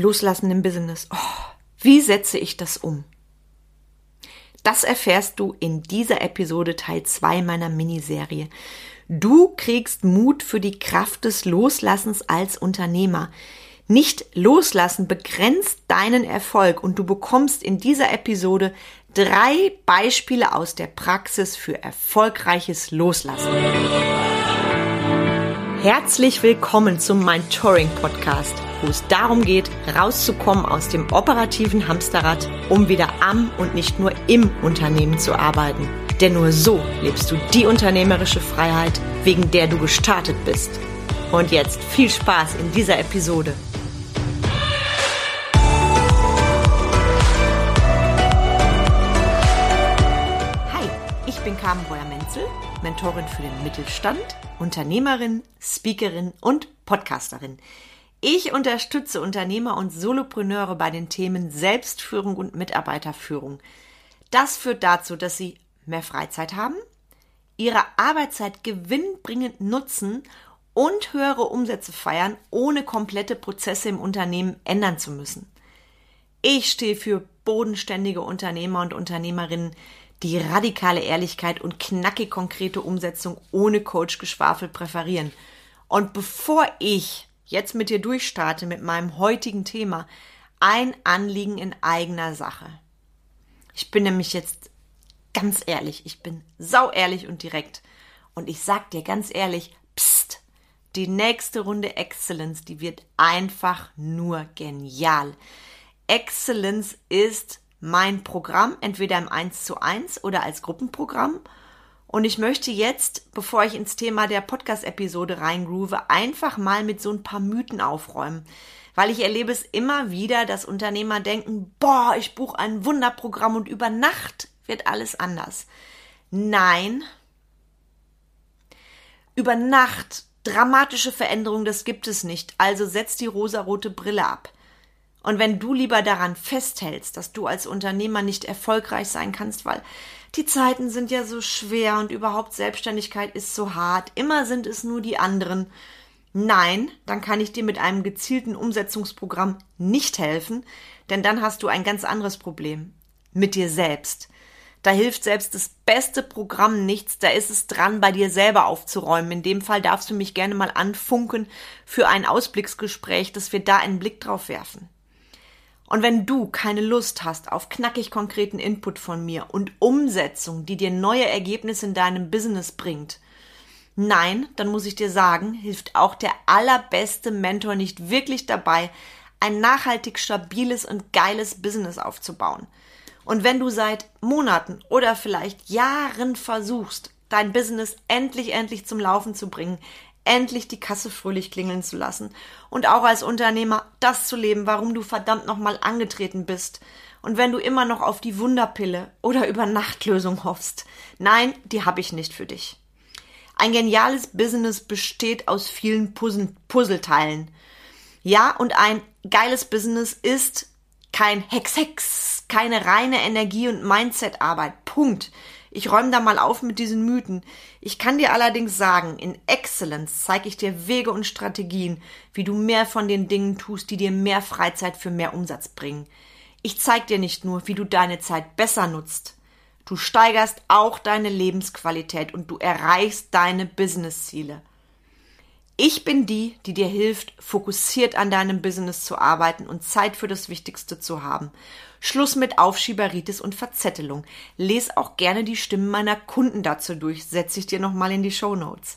Loslassen im Business. Oh, wie setze ich das um? Das erfährst du in dieser Episode Teil 2 meiner Miniserie. Du kriegst Mut für die Kraft des Loslassens als Unternehmer. Nicht loslassen begrenzt deinen Erfolg und du bekommst in dieser Episode drei Beispiele aus der Praxis für erfolgreiches Loslassen. Herzlich willkommen zum Mentoring Podcast, wo es darum geht, rauszukommen aus dem operativen Hamsterrad, um wieder am und nicht nur im Unternehmen zu arbeiten. Denn nur so lebst du die unternehmerische Freiheit, wegen der du gestartet bist. Und jetzt viel Spaß in dieser Episode. Hi, ich bin Carmen Breuer-Menzel, Mentorin für den Mittelstand Unternehmerin, Speakerin und Podcasterin. Ich unterstütze Unternehmer und Solopreneure bei den Themen Selbstführung und Mitarbeiterführung. Das führt dazu, dass sie mehr Freizeit haben, ihre Arbeitszeit gewinnbringend nutzen und höhere Umsätze feiern, ohne komplette Prozesse im Unternehmen ändern zu müssen. Ich stehe für bodenständige Unternehmer und Unternehmerinnen, die radikale Ehrlichkeit und knackig konkrete Umsetzung ohne Coach-Geschwafel präferieren. Und bevor ich jetzt mit dir durchstarte mit meinem heutigen Thema, ein Anliegen in eigener Sache. Ich bin nämlich jetzt ganz ehrlich, ich bin sau ehrlich und direkt. Und ich sag dir ganz ehrlich, pst, die nächste Runde Excellence, die wird einfach nur genial. Excellence ist mein Programm, entweder im 1 zu 1 oder als Gruppenprogramm. Und ich möchte jetzt, bevor ich ins Thema der Podcast-Episode reingroove, einfach mal mit so ein paar Mythen aufräumen. Weil ich erlebe es immer wieder, dass Unternehmer denken, boah, ich buche ein Wunderprogramm und über Nacht wird alles anders. Nein. Über Nacht dramatische Veränderungen, das gibt es nicht. Also setz die rosarote Brille ab. Und wenn du lieber daran festhältst, dass du als Unternehmer nicht erfolgreich sein kannst, weil die Zeiten sind ja so schwer und überhaupt Selbstständigkeit ist so hart, immer sind es nur die anderen. Nein, dann kann ich dir mit einem gezielten Umsetzungsprogramm nicht helfen, denn dann hast du ein ganz anderes Problem. Mit dir selbst. Da hilft selbst das beste Programm nichts, da ist es dran, bei dir selber aufzuräumen. In dem Fall darfst du mich gerne mal anfunken für ein Ausblicksgespräch, dass wir da einen Blick drauf werfen. Und wenn du keine Lust hast auf knackig konkreten Input von mir und Umsetzung, die dir neue Ergebnisse in deinem Business bringt, nein, dann muss ich dir sagen, hilft auch der allerbeste Mentor nicht wirklich dabei, ein nachhaltig stabiles und geiles Business aufzubauen. Und wenn du seit Monaten oder vielleicht Jahren versuchst, dein Business endlich, endlich zum Laufen zu bringen, endlich die Kasse fröhlich klingeln zu lassen und auch als Unternehmer das zu leben, warum du verdammt nochmal angetreten bist. Und wenn du immer noch auf die Wunderpille oder über Nachtlösung hoffst, nein, die habe ich nicht für dich. Ein geniales Business besteht aus vielen Puzzle Puzzleteilen. Ja, und ein geiles Business ist kein Hex-Hex, keine reine Energie- und Mindset-Arbeit. Punkt. Ich räume da mal auf mit diesen Mythen. Ich kann dir allerdings sagen, in Excellence zeige ich dir Wege und Strategien, wie du mehr von den Dingen tust, die dir mehr Freizeit für mehr Umsatz bringen. Ich zeige dir nicht nur, wie du deine Zeit besser nutzt. Du steigerst auch deine Lebensqualität und du erreichst deine Businessziele. Ich bin die, die dir hilft, fokussiert an deinem Business zu arbeiten und Zeit für das Wichtigste zu haben. Schluss mit Aufschieberitis und Verzettelung. Les auch gerne die Stimmen meiner Kunden dazu durch, setze ich dir nochmal in die Show Notes.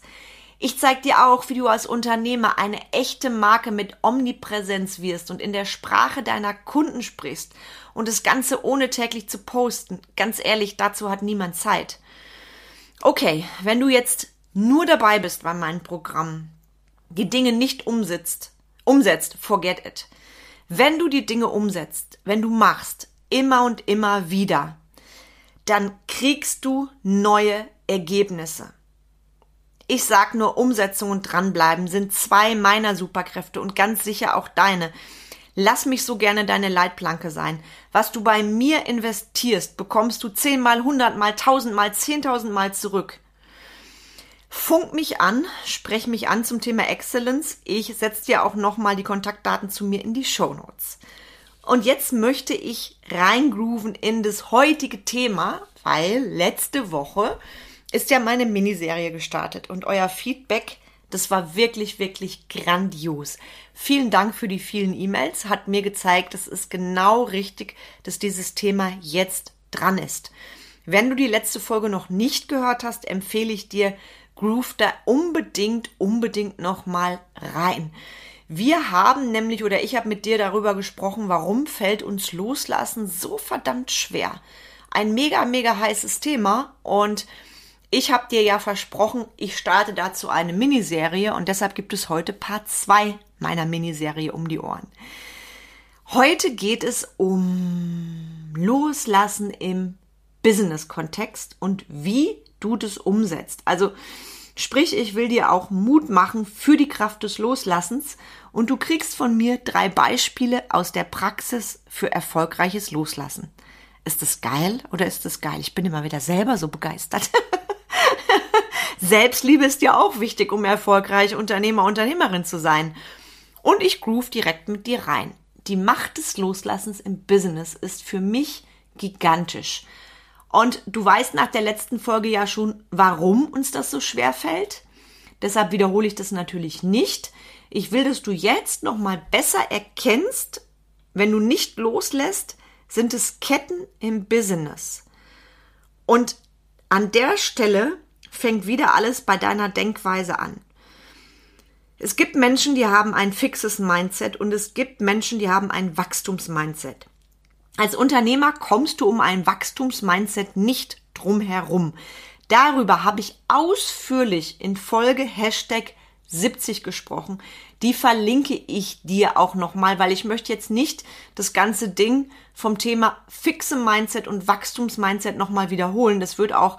Ich zeig dir auch, wie du als Unternehmer eine echte Marke mit Omnipräsenz wirst und in der Sprache deiner Kunden sprichst und das Ganze ohne täglich zu posten. Ganz ehrlich, dazu hat niemand Zeit. Okay, wenn du jetzt nur dabei bist bei meinem Programm, die Dinge nicht umsetzt, umsetzt, forget it. Wenn du die Dinge umsetzt, wenn du machst, immer und immer wieder, dann kriegst du neue Ergebnisse. Ich sag nur, Umsetzung und dranbleiben sind zwei meiner Superkräfte und ganz sicher auch deine. Lass mich so gerne deine Leitplanke sein. Was du bei mir investierst, bekommst du zehnmal, hundertmal, tausendmal, zehntausendmal zurück. Funk mich an, sprech mich an zum Thema Excellence. Ich setze dir auch nochmal die Kontaktdaten zu mir in die Show Notes. Und jetzt möchte ich reingrooven in das heutige Thema, weil letzte Woche ist ja meine Miniserie gestartet und euer Feedback, das war wirklich, wirklich grandios. Vielen Dank für die vielen E-Mails, hat mir gezeigt, es ist genau richtig, dass dieses Thema jetzt dran ist. Wenn du die letzte Folge noch nicht gehört hast, empfehle ich dir, groove da unbedingt, unbedingt nochmal rein. Wir haben nämlich, oder ich habe mit dir darüber gesprochen, warum fällt uns Loslassen so verdammt schwer. Ein mega, mega heißes Thema und ich habe dir ja versprochen, ich starte dazu eine Miniserie und deshalb gibt es heute Part 2 meiner Miniserie um die Ohren. Heute geht es um Loslassen im Business-Kontext und wie du das umsetzt. Also sprich, ich will dir auch Mut machen für die Kraft des Loslassens und du kriegst von mir drei Beispiele aus der Praxis für erfolgreiches Loslassen. Ist das geil oder ist das geil? Ich bin immer wieder selber so begeistert. Selbstliebe ist ja auch wichtig, um erfolgreich Unternehmer, Unternehmerin zu sein. Und ich groove direkt mit dir rein. Die Macht des Loslassens im Business ist für mich gigantisch. Und du weißt nach der letzten Folge ja schon, warum uns das so schwer fällt. Deshalb wiederhole ich das natürlich nicht. Ich will, dass du jetzt noch mal besser erkennst, wenn du nicht loslässt, sind es Ketten im Business. Und an der Stelle fängt wieder alles bei deiner Denkweise an. Es gibt Menschen, die haben ein fixes Mindset und es gibt Menschen, die haben ein Wachstumsmindset. Als Unternehmer kommst du um ein Wachstumsmindset nicht drum herum. Darüber habe ich ausführlich in Folge Hashtag 70 gesprochen. Die verlinke ich dir auch nochmal, weil ich möchte jetzt nicht das ganze Ding vom Thema fixe Mindset und Wachstumsmindset nochmal wiederholen. Das wird auch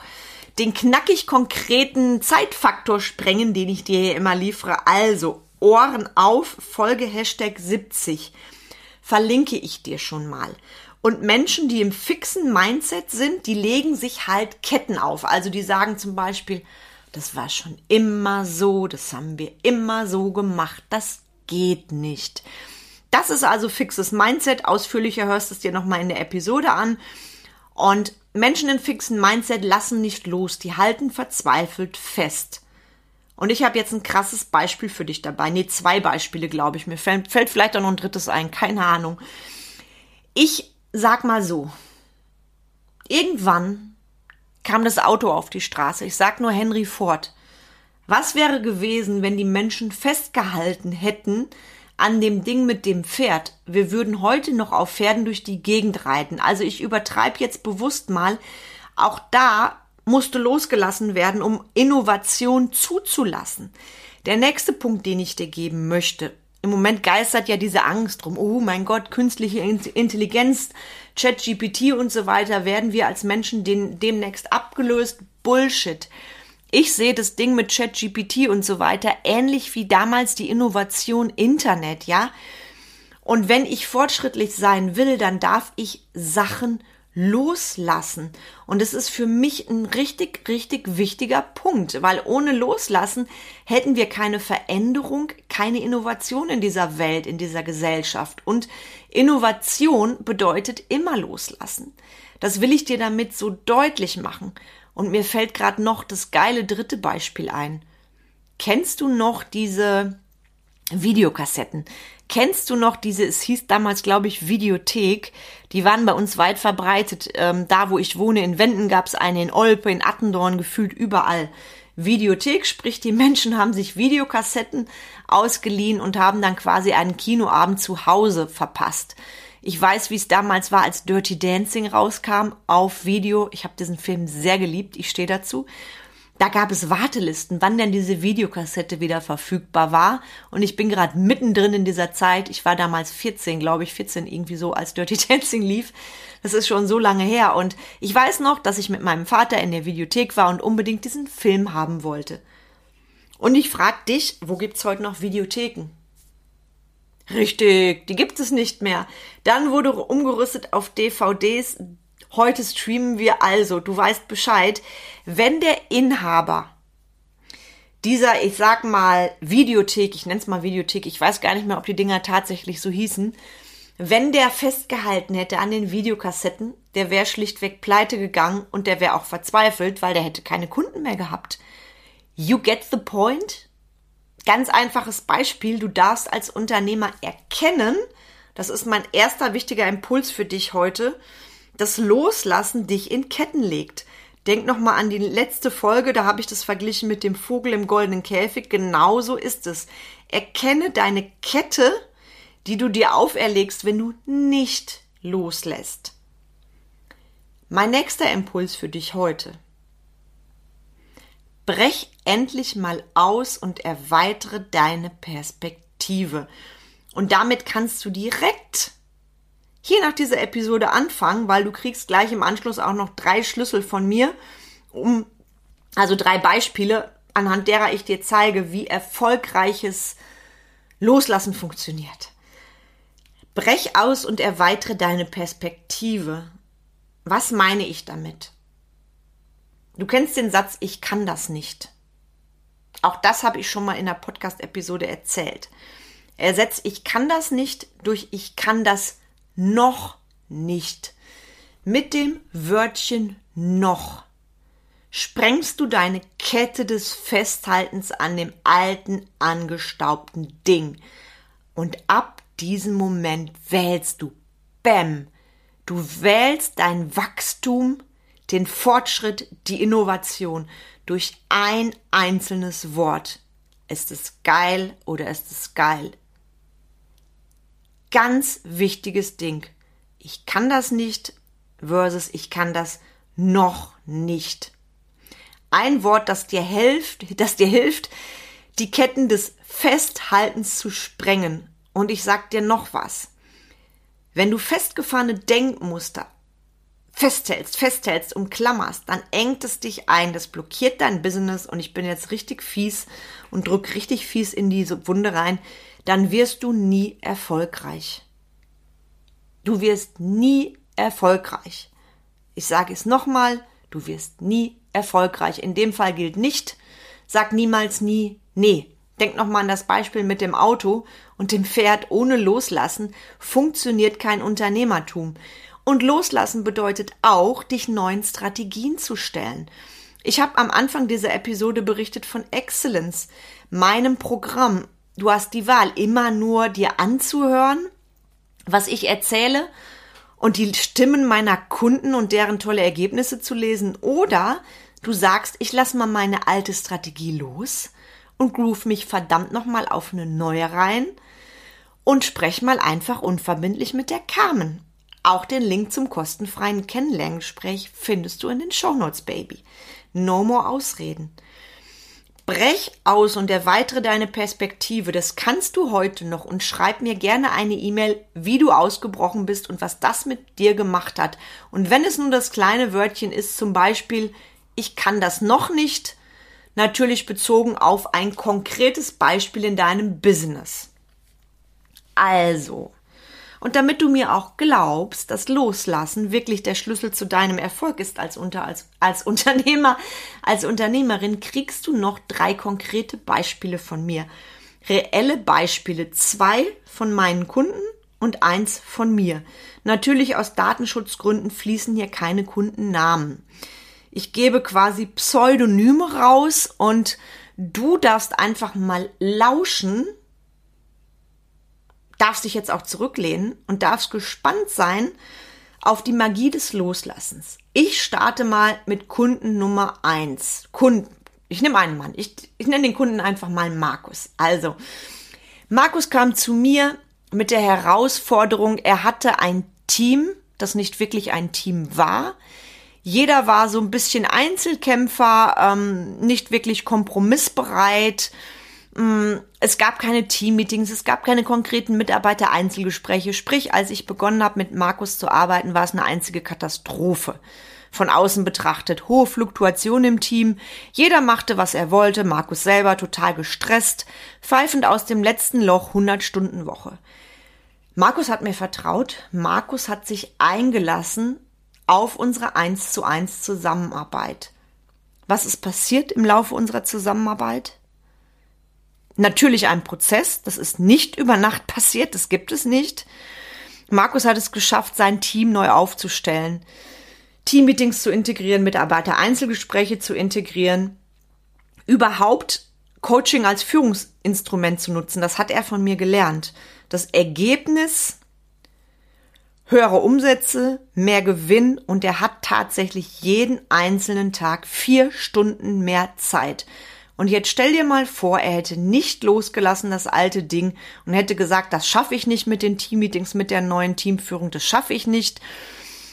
den knackig konkreten Zeitfaktor sprengen, den ich dir hier immer liefere. Also Ohren auf, Folge Hashtag 70 verlinke ich dir schon mal. Und Menschen, die im fixen Mindset sind, die legen sich halt Ketten auf. Also die sagen zum Beispiel, das war schon immer so, das haben wir immer so gemacht, das geht nicht. Das ist also fixes Mindset. Ausführlicher hörst du es dir nochmal in der Episode an. Und Menschen im fixen Mindset lassen nicht los, die halten verzweifelt fest. Und ich habe jetzt ein krasses Beispiel für dich dabei. Nee, zwei Beispiele, glaube ich. Mir fällt, fällt vielleicht auch noch ein drittes ein, keine Ahnung. Ich sag mal so, irgendwann kam das Auto auf die Straße. Ich sag nur Henry Ford. Was wäre gewesen, wenn die Menschen festgehalten hätten an dem Ding mit dem Pferd? Wir würden heute noch auf Pferden durch die Gegend reiten. Also ich übertreibe jetzt bewusst mal. Auch da musste losgelassen werden, um Innovation zuzulassen. Der nächste Punkt, den ich dir geben möchte, im Moment geistert ja diese Angst drum. Oh mein Gott, künstliche Intelligenz, ChatGPT und so weiter, werden wir als Menschen den, demnächst abgelöst? Bullshit. Ich sehe das Ding mit ChatGPT und so weiter ähnlich wie damals die Innovation Internet, ja? Und wenn ich fortschrittlich sein will, dann darf ich Sachen loslassen. Und es ist für mich ein richtig, richtig wichtiger Punkt, weil ohne Loslassen hätten wir keine Veränderung, keine Innovation in dieser Welt, in dieser Gesellschaft. Und Innovation bedeutet immer loslassen. Das will ich dir damit so deutlich machen. Und mir fällt gerade noch das geile dritte Beispiel ein. Kennst du noch diese Videokassetten? Kennst du noch diese, es hieß damals, glaube ich, Videothek, die waren bei uns weit verbreitet. Ähm, da, wo ich wohne, in Wenden gab es eine, in Olpe, in Attendorn, gefühlt überall. Videothek, sprich die Menschen haben sich Videokassetten ausgeliehen und haben dann quasi einen Kinoabend zu Hause verpasst. Ich weiß, wie es damals war, als Dirty Dancing rauskam auf Video. Ich habe diesen Film sehr geliebt, ich stehe dazu. Da gab es Wartelisten, wann denn diese Videokassette wieder verfügbar war. Und ich bin gerade mittendrin in dieser Zeit. Ich war damals 14, glaube ich, 14 irgendwie so, als Dirty Dancing lief. Das ist schon so lange her. Und ich weiß noch, dass ich mit meinem Vater in der Videothek war und unbedingt diesen Film haben wollte. Und ich frag dich, wo gibt's heute noch Videotheken? Richtig, die gibt es nicht mehr. Dann wurde umgerüstet auf DVDs, Heute streamen wir also, du weißt Bescheid, wenn der Inhaber dieser, ich sag mal, Videothek, ich nenne es mal Videothek, ich weiß gar nicht mehr, ob die Dinger tatsächlich so hießen, wenn der festgehalten hätte an den Videokassetten, der wäre schlichtweg pleite gegangen und der wäre auch verzweifelt, weil der hätte keine Kunden mehr gehabt. You get the point? Ganz einfaches Beispiel, du darfst als Unternehmer erkennen, das ist mein erster wichtiger Impuls für dich heute, das Loslassen dich in Ketten legt. Denk noch mal an die letzte Folge, da habe ich das verglichen mit dem Vogel im goldenen Käfig. Genauso ist es. Erkenne deine Kette, die du dir auferlegst, wenn du nicht loslässt. Mein nächster Impuls für dich heute. Brech endlich mal aus und erweitere deine Perspektive. Und damit kannst du direkt hier nach dieser Episode anfangen, weil du kriegst gleich im Anschluss auch noch drei Schlüssel von mir, um, also drei Beispiele, anhand derer ich dir zeige, wie erfolgreiches Loslassen funktioniert. Brech aus und erweitere deine Perspektive. Was meine ich damit? Du kennst den Satz, ich kann das nicht. Auch das habe ich schon mal in der Podcast-Episode erzählt. Ersetzt ich kann das nicht durch ich kann das noch nicht. Mit dem Wörtchen noch sprengst du deine Kette des Festhaltens an dem alten, angestaubten Ding. Und ab diesem Moment wählst du, bäm, du wählst dein Wachstum, den Fortschritt, die Innovation durch ein einzelnes Wort. Ist es geil oder ist es geil? Ganz wichtiges Ding. Ich kann das nicht versus ich kann das noch nicht. Ein Wort, das dir hilft, das dir hilft, die Ketten des Festhaltens zu sprengen. Und ich sag dir noch was. Wenn du festgefahrene Denkmuster festhältst, festhältst, umklammerst, dann engt es dich ein, das blockiert dein Business und ich bin jetzt richtig fies und drück richtig fies in diese Wunde rein dann wirst du nie erfolgreich. Du wirst nie erfolgreich. Ich sage es nochmal, du wirst nie erfolgreich. In dem Fall gilt nicht, sag niemals nie, nee. Denk nochmal an das Beispiel mit dem Auto und dem Pferd ohne Loslassen funktioniert kein Unternehmertum. Und loslassen bedeutet auch, dich neuen Strategien zu stellen. Ich habe am Anfang dieser Episode berichtet von Excellence, meinem Programm, Du hast die Wahl, immer nur dir anzuhören, was ich erzähle und die Stimmen meiner Kunden und deren tolle Ergebnisse zu lesen oder du sagst, ich lass mal meine alte Strategie los und groove mich verdammt nochmal auf eine neue rein und sprech mal einfach unverbindlich mit der Carmen. Auch den Link zum kostenfreien Kennenlerngespräch findest du in den Shownotes, Baby. No more Ausreden. Brech aus und erweitere deine Perspektive. Das kannst du heute noch und schreib mir gerne eine E-Mail, wie du ausgebrochen bist und was das mit dir gemacht hat. Und wenn es nun das kleine Wörtchen ist, zum Beispiel, ich kann das noch nicht, natürlich bezogen auf ein konkretes Beispiel in deinem Business. Also, und damit du mir auch glaubst, dass Loslassen wirklich der Schlüssel zu deinem Erfolg ist als, unter, als, als Unternehmer, als Unternehmerin, kriegst du noch drei konkrete Beispiele von mir. Reelle Beispiele, zwei von meinen Kunden und eins von mir. Natürlich aus Datenschutzgründen fließen hier keine Kundennamen. Ich gebe quasi Pseudonyme raus und du darfst einfach mal lauschen, darfst dich jetzt auch zurücklehnen und darfst gespannt sein auf die Magie des Loslassens. Ich starte mal mit Kunden Nummer eins. Kunden. Ich nehme einen Mann. Ich, ich nenne den Kunden einfach mal Markus. Also, Markus kam zu mir mit der Herausforderung, er hatte ein Team, das nicht wirklich ein Team war. Jeder war so ein bisschen Einzelkämpfer, ähm, nicht wirklich kompromissbereit, es gab keine Teammeetings, es gab keine konkreten Mitarbeiter-Einzelgespräche. Sprich, als ich begonnen habe, mit Markus zu arbeiten, war es eine einzige Katastrophe. Von außen betrachtet hohe Fluktuation im Team. Jeder machte, was er wollte. Markus selber total gestresst, pfeifend aus dem letzten Loch 100 Stunden Woche. Markus hat mir vertraut. Markus hat sich eingelassen auf unsere 1 zu 1 Zusammenarbeit. Was ist passiert im Laufe unserer Zusammenarbeit? Natürlich ein Prozess. Das ist nicht über Nacht passiert, das gibt es nicht. Markus hat es geschafft, sein Team neu aufzustellen, Teammeetings zu integrieren, Mitarbeiter-Einzelgespräche zu integrieren, überhaupt Coaching als Führungsinstrument zu nutzen. Das hat er von mir gelernt. Das Ergebnis höhere Umsätze, mehr Gewinn und er hat tatsächlich jeden einzelnen Tag vier Stunden mehr Zeit. Und jetzt stell dir mal vor, er hätte nicht losgelassen das alte Ding und hätte gesagt, das schaffe ich nicht mit den Teammeetings, mit der neuen Teamführung, das schaffe ich nicht.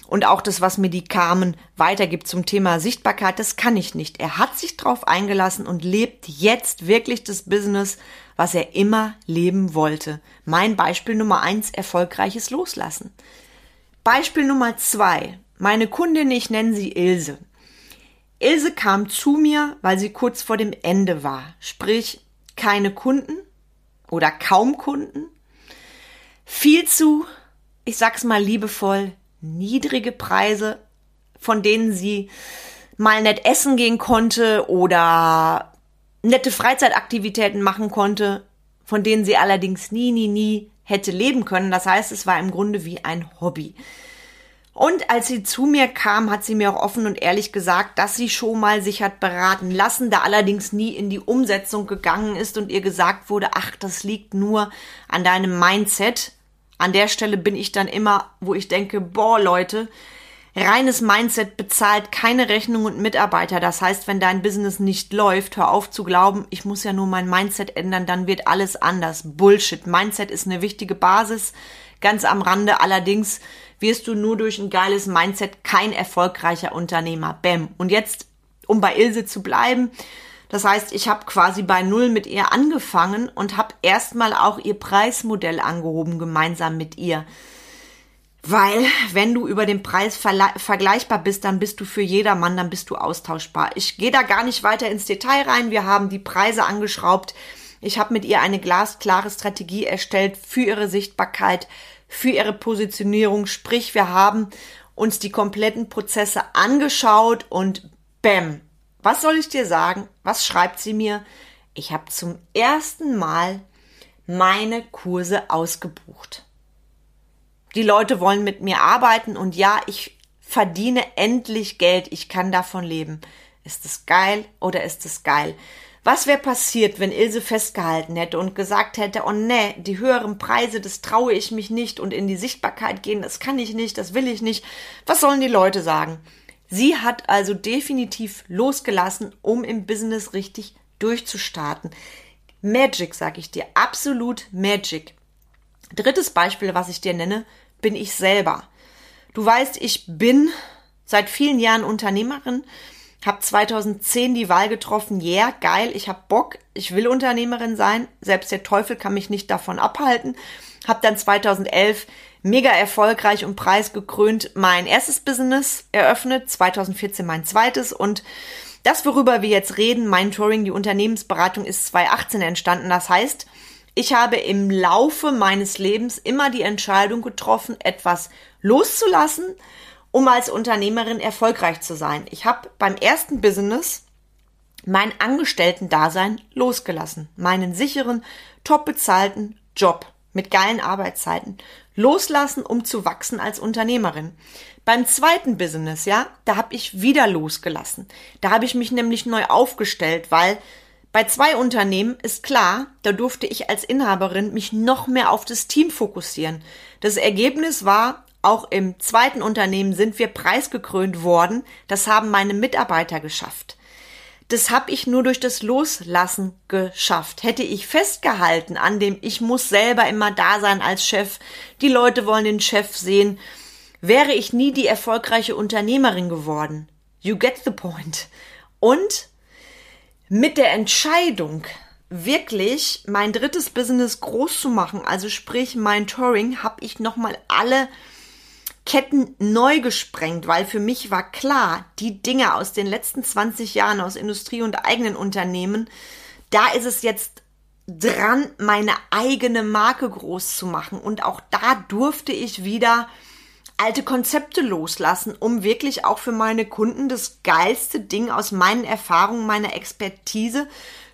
Und auch das, was mir die Carmen weitergibt zum Thema Sichtbarkeit, das kann ich nicht. Er hat sich drauf eingelassen und lebt jetzt wirklich das Business, was er immer leben wollte. Mein Beispiel Nummer eins, erfolgreiches Loslassen. Beispiel Nummer zwei, meine Kundin, ich nenne sie Ilse. Ilse kam zu mir, weil sie kurz vor dem Ende war. Sprich, keine Kunden oder kaum Kunden. Viel zu, ich sag's mal liebevoll, niedrige Preise, von denen sie mal nett essen gehen konnte oder nette Freizeitaktivitäten machen konnte, von denen sie allerdings nie, nie, nie hätte leben können. Das heißt, es war im Grunde wie ein Hobby. Und als sie zu mir kam, hat sie mir auch offen und ehrlich gesagt, dass sie schon mal sich hat beraten lassen, da allerdings nie in die Umsetzung gegangen ist und ihr gesagt wurde, ach, das liegt nur an deinem Mindset. An der Stelle bin ich dann immer, wo ich denke, boah, Leute, reines Mindset bezahlt keine Rechnung und Mitarbeiter. Das heißt, wenn dein Business nicht läuft, hör auf zu glauben, ich muss ja nur mein Mindset ändern, dann wird alles anders. Bullshit. Mindset ist eine wichtige Basis. Ganz am Rande allerdings wirst du nur durch ein geiles Mindset kein erfolgreicher Unternehmer. Bäm. Und jetzt, um bei Ilse zu bleiben, das heißt, ich habe quasi bei Null mit ihr angefangen und habe erstmal auch ihr Preismodell angehoben, gemeinsam mit ihr. Weil, wenn du über den Preis vergleichbar bist, dann bist du für jedermann, dann bist du austauschbar. Ich gehe da gar nicht weiter ins Detail rein. Wir haben die Preise angeschraubt. Ich habe mit ihr eine glasklare Strategie erstellt für ihre Sichtbarkeit, für ihre Positionierung. Sprich, wir haben uns die kompletten Prozesse angeschaut und bam. Was soll ich dir sagen? Was schreibt sie mir? Ich habe zum ersten Mal meine Kurse ausgebucht. Die Leute wollen mit mir arbeiten und ja, ich verdiene endlich Geld. Ich kann davon leben. Ist es geil oder ist es geil? Was wäre passiert, wenn Ilse festgehalten hätte und gesagt hätte, oh nee, die höheren Preise, das traue ich mich nicht und in die Sichtbarkeit gehen, das kann ich nicht, das will ich nicht. Was sollen die Leute sagen? Sie hat also definitiv losgelassen, um im Business richtig durchzustarten. Magic, sag ich dir, absolut Magic. Drittes Beispiel, was ich dir nenne, bin ich selber. Du weißt, ich bin seit vielen Jahren Unternehmerin. Hab 2010 die Wahl getroffen, yeah, geil, ich hab Bock, ich will Unternehmerin sein, selbst der Teufel kann mich nicht davon abhalten. Hab dann 2011 mega erfolgreich und preisgekrönt mein erstes Business eröffnet, 2014 mein zweites und das, worüber wir jetzt reden, mein Touring, die Unternehmensberatung ist 2018 entstanden. Das heißt, ich habe im Laufe meines Lebens immer die Entscheidung getroffen, etwas loszulassen, um als Unternehmerin erfolgreich zu sein. Ich habe beim ersten Business mein Angestellten-Dasein losgelassen, meinen sicheren, top bezahlten Job mit geilen Arbeitszeiten loslassen, um zu wachsen als Unternehmerin. Beim zweiten Business, ja, da habe ich wieder losgelassen. Da habe ich mich nämlich neu aufgestellt, weil bei zwei Unternehmen ist klar, da durfte ich als Inhaberin mich noch mehr auf das Team fokussieren. Das Ergebnis war, auch im zweiten Unternehmen sind wir preisgekrönt worden. Das haben meine Mitarbeiter geschafft. Das habe ich nur durch das Loslassen geschafft. Hätte ich festgehalten an dem, ich muss selber immer da sein als Chef, die Leute wollen den Chef sehen, wäre ich nie die erfolgreiche Unternehmerin geworden. You get the point. Und mit der Entscheidung, wirklich mein drittes Business groß zu machen, also sprich mein Touring, habe ich nochmal alle Ketten neu gesprengt, weil für mich war klar, die Dinge aus den letzten 20 Jahren aus Industrie und eigenen Unternehmen, da ist es jetzt dran, meine eigene Marke groß zu machen. Und auch da durfte ich wieder alte Konzepte loslassen, um wirklich auch für meine Kunden das geilste Ding aus meinen Erfahrungen, meiner Expertise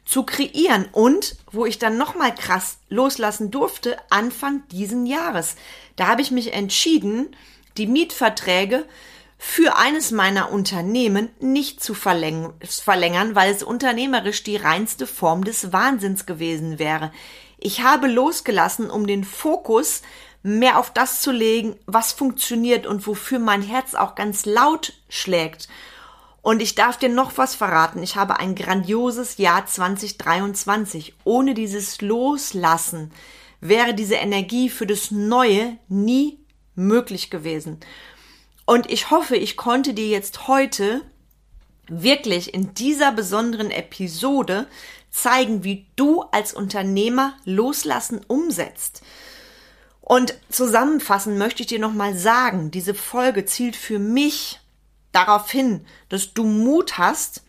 zu kreieren und wo ich dann nochmal krass loslassen durfte, Anfang diesen Jahres. Da habe ich mich entschieden, die Mietverträge für eines meiner Unternehmen nicht zu verlängern, weil es unternehmerisch die reinste Form des Wahnsinns gewesen wäre. Ich habe losgelassen, um den Fokus mehr auf das zu legen, was funktioniert und wofür mein Herz auch ganz laut schlägt. Und ich darf dir noch was verraten. Ich habe ein grandioses Jahr 2023. Ohne dieses Loslassen wäre diese Energie für das Neue nie möglich gewesen. Und ich hoffe, ich konnte dir jetzt heute wirklich in dieser besonderen Episode zeigen, wie du als Unternehmer Loslassen umsetzt. Und zusammenfassend möchte ich dir nochmal sagen, diese Folge zielt für mich darauf hin, dass du Mut hast,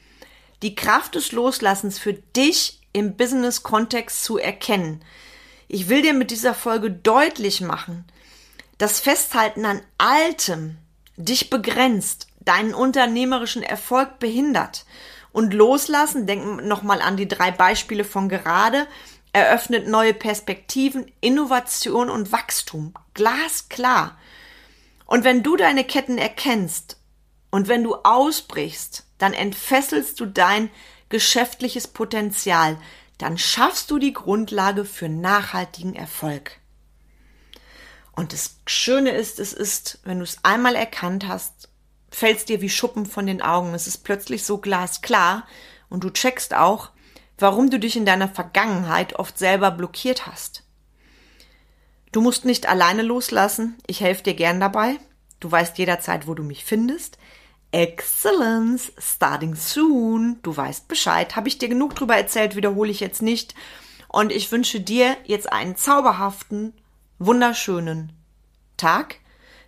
die Kraft des Loslassens für dich im Business-Kontext zu erkennen. Ich will dir mit dieser Folge deutlich machen, dass Festhalten an Altem dich begrenzt, deinen unternehmerischen Erfolg behindert. Und loslassen, denk nochmal an die drei Beispiele von gerade, eröffnet neue Perspektiven, Innovation und Wachstum. Glasklar. Und wenn du deine Ketten erkennst und wenn du ausbrichst, dann entfesselst du dein geschäftliches Potenzial, dann schaffst du die Grundlage für nachhaltigen Erfolg. Und das Schöne ist, es ist, wenn du es einmal erkannt hast, fällt es dir wie Schuppen von den Augen. Es ist plötzlich so glasklar und du checkst auch, warum du dich in deiner Vergangenheit oft selber blockiert hast. Du musst nicht alleine loslassen. Ich helfe dir gern dabei. Du weißt jederzeit, wo du mich findest. Excellence, starting soon. Du weißt Bescheid. Habe ich dir genug drüber erzählt, wiederhole ich jetzt nicht. Und ich wünsche dir jetzt einen zauberhaften, wunderschönen Tag.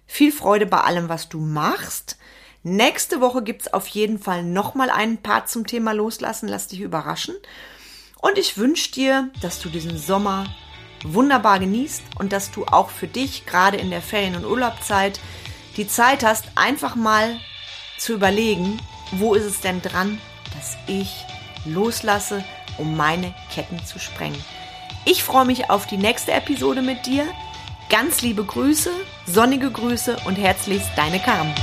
Viel Freude bei allem, was du machst. Nächste Woche gibt's auf jeden Fall nochmal einen Part zum Thema Loslassen. Lass dich überraschen. Und ich wünsche dir, dass du diesen Sommer wunderbar genießt und dass du auch für dich, gerade in der Ferien- und Urlaubzeit, die Zeit hast, einfach mal zu überlegen, wo ist es denn dran, dass ich loslasse, um meine Ketten zu sprengen. Ich freue mich auf die nächste Episode mit dir. Ganz liebe Grüße, sonnige Grüße und herzlichst deine Carmen.